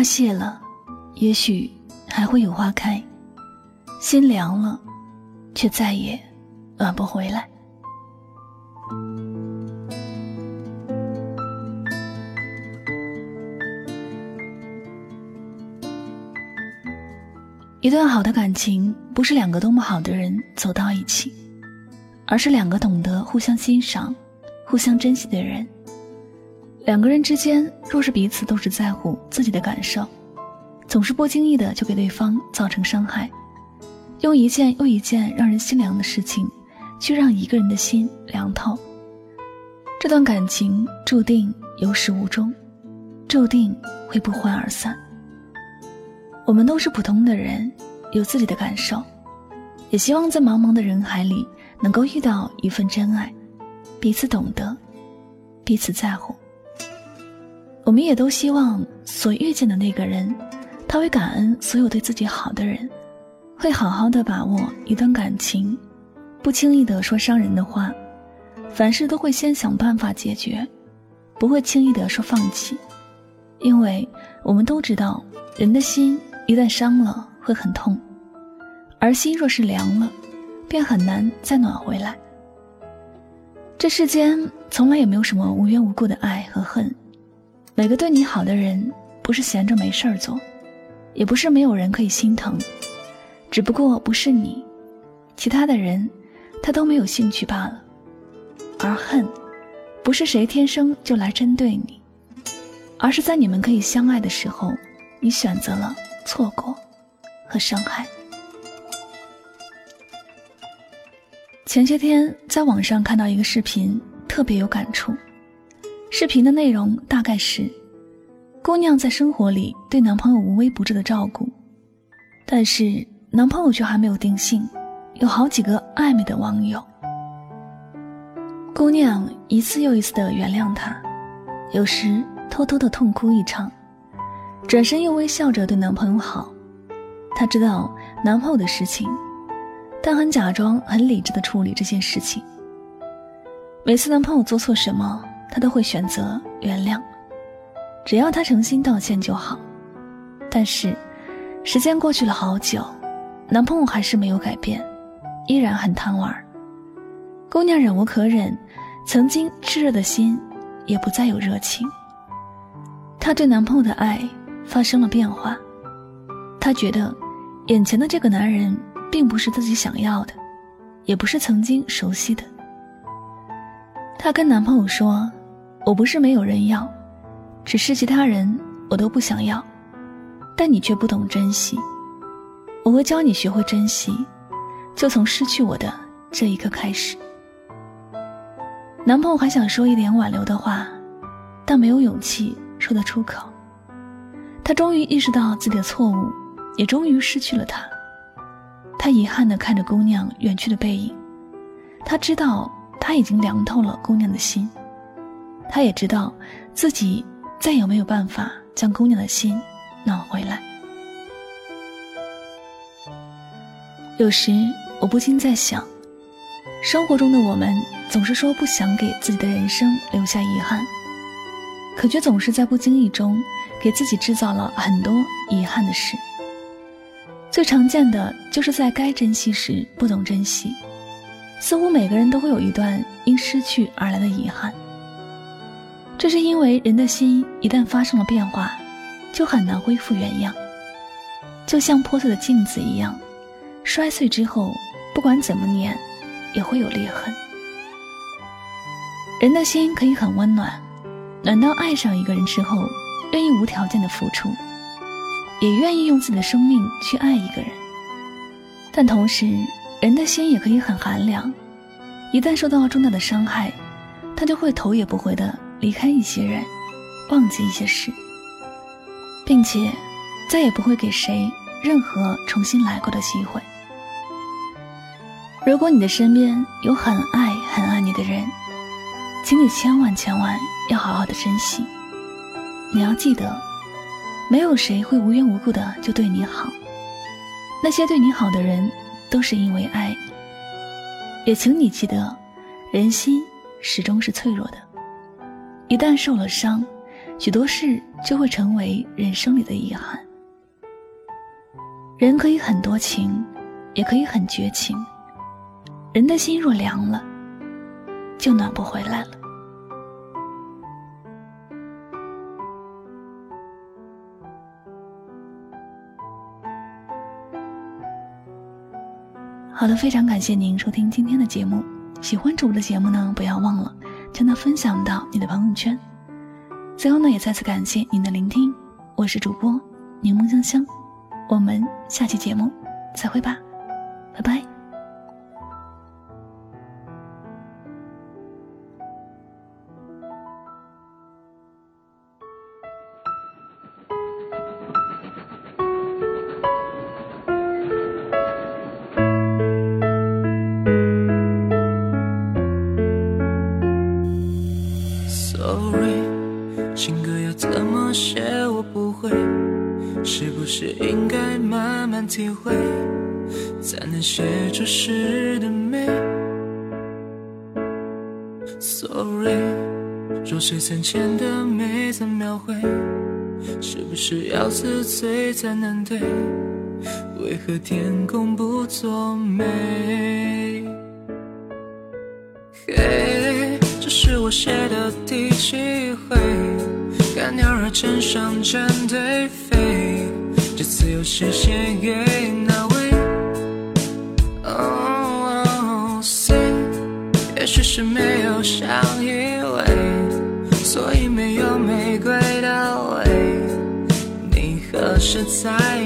花谢了，也许还会有花开；心凉了，却再也暖不回来。一段好的感情，不是两个多么好的人走到一起，而是两个懂得互相欣赏、互相珍惜的人。两个人之间，若是彼此都只在乎自己的感受，总是不经意的就给对方造成伤害，用一件又一件让人心凉的事情，去让一个人的心凉透，这段感情注定有始无终，注定会不欢而散。我们都是普通的人，有自己的感受，也希望在茫茫的人海里能够遇到一份真爱，彼此懂得，彼此在乎。我们也都希望所遇见的那个人，他会感恩所有对自己好的人，会好好的把握一段感情，不轻易的说伤人的话，凡事都会先想办法解决，不会轻易的说放弃，因为我们都知道，人的心一旦伤了会很痛，而心若是凉了，便很难再暖回来。这世间从来也没有什么无缘无故的爱和恨。每个对你好的人，不是闲着没事儿做，也不是没有人可以心疼，只不过不是你，其他的人，他都没有兴趣罢了。而恨，不是谁天生就来针对你，而是在你们可以相爱的时候，你选择了错过和伤害。前些天在网上看到一个视频，特别有感触。视频的内容大概是：姑娘在生活里对男朋友无微不至的照顾，但是男朋友却还没有定性，有好几个暧昧的网友。姑娘一次又一次的原谅他，有时偷偷的痛哭一场，转身又微笑着对男朋友好。她知道男朋友的事情，但很假装很理智的处理这件事情。每次男朋友做错什么，她都会选择原谅，只要他诚心道歉就好。但是，时间过去了好久，男朋友还是没有改变，依然很贪玩。姑娘忍无可忍，曾经炽热的心也不再有热情。她对男朋友的爱发生了变化，她觉得眼前的这个男人并不是自己想要的，也不是曾经熟悉的。她跟男朋友说。我不是没有人要，只是其他人我都不想要，但你却不懂珍惜。我会教你学会珍惜，就从失去我的这一刻开始。男朋友还想说一点挽留的话，但没有勇气说得出口。他终于意识到自己的错误，也终于失去了他。他遗憾地看着姑娘远去的背影，他知道他已经凉透了姑娘的心。他也知道，自己再也没有办法将姑娘的心暖回来。有时我不禁在想，生活中的我们总是说不想给自己的人生留下遗憾，可却总是在不经意中给自己制造了很多遗憾的事。最常见的就是在该珍惜时不懂珍惜，似乎每个人都会有一段因失去而来的遗憾。这是因为人的心一旦发生了变化，就很难恢复原样，就像破碎的镜子一样，摔碎之后，不管怎么碾，也会有裂痕。人的心可以很温暖，暖到爱上一个人之后，愿意无条件的付出，也愿意用自己的生命去爱一个人。但同时，人的心也可以很寒凉。一旦受到重大的伤害，他就会头也不回的离开一些人，忘记一些事，并且再也不会给谁任何重新来过的机会。如果你的身边有很爱很爱你的人，请你千万千万要好好的珍惜。你要记得，没有谁会无缘无故的就对你好，那些对你好的人，都是因为爱。也请你记得，人心始终是脆弱的，一旦受了伤，许多事就会成为人生里的遗憾。人可以很多情，也可以很绝情，人的心若凉了，就暖不回来了。好的，非常感谢您收听今天的节目。喜欢主播的节目呢，不要忘了将它分享到你的朋友圈。最后呢，也再次感谢您的聆听，我是主播柠檬香香，我们下期节目再会吧，拜拜。不是应该慢慢体会，才能写出诗的美？Sorry，若水曾浅的美曾描绘，是不是要自醉才能对？为何天公不作美？嘿，这是我写的第几回？看鸟儿成双成对飞，这次又是写给哪位？Oh say，也许是没有相依偎，所以没有玫瑰的味。你何时才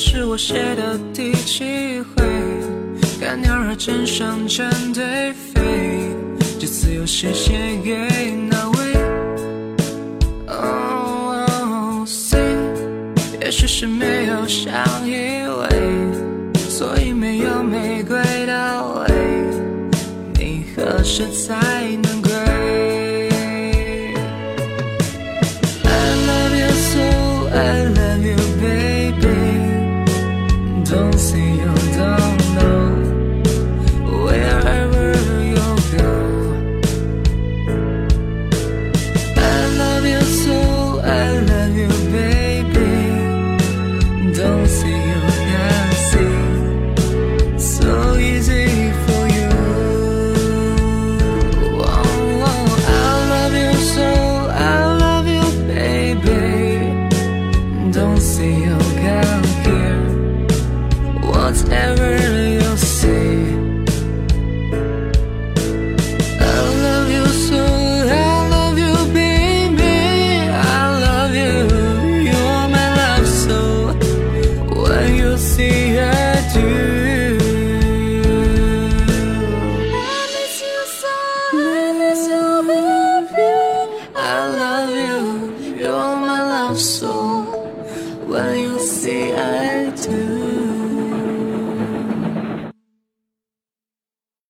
是我写的第几回？看鸟儿成双成对飞，这次又是写给哪位？Oh say，也许是没有相依偎，所以没有玫瑰的味。你何时才？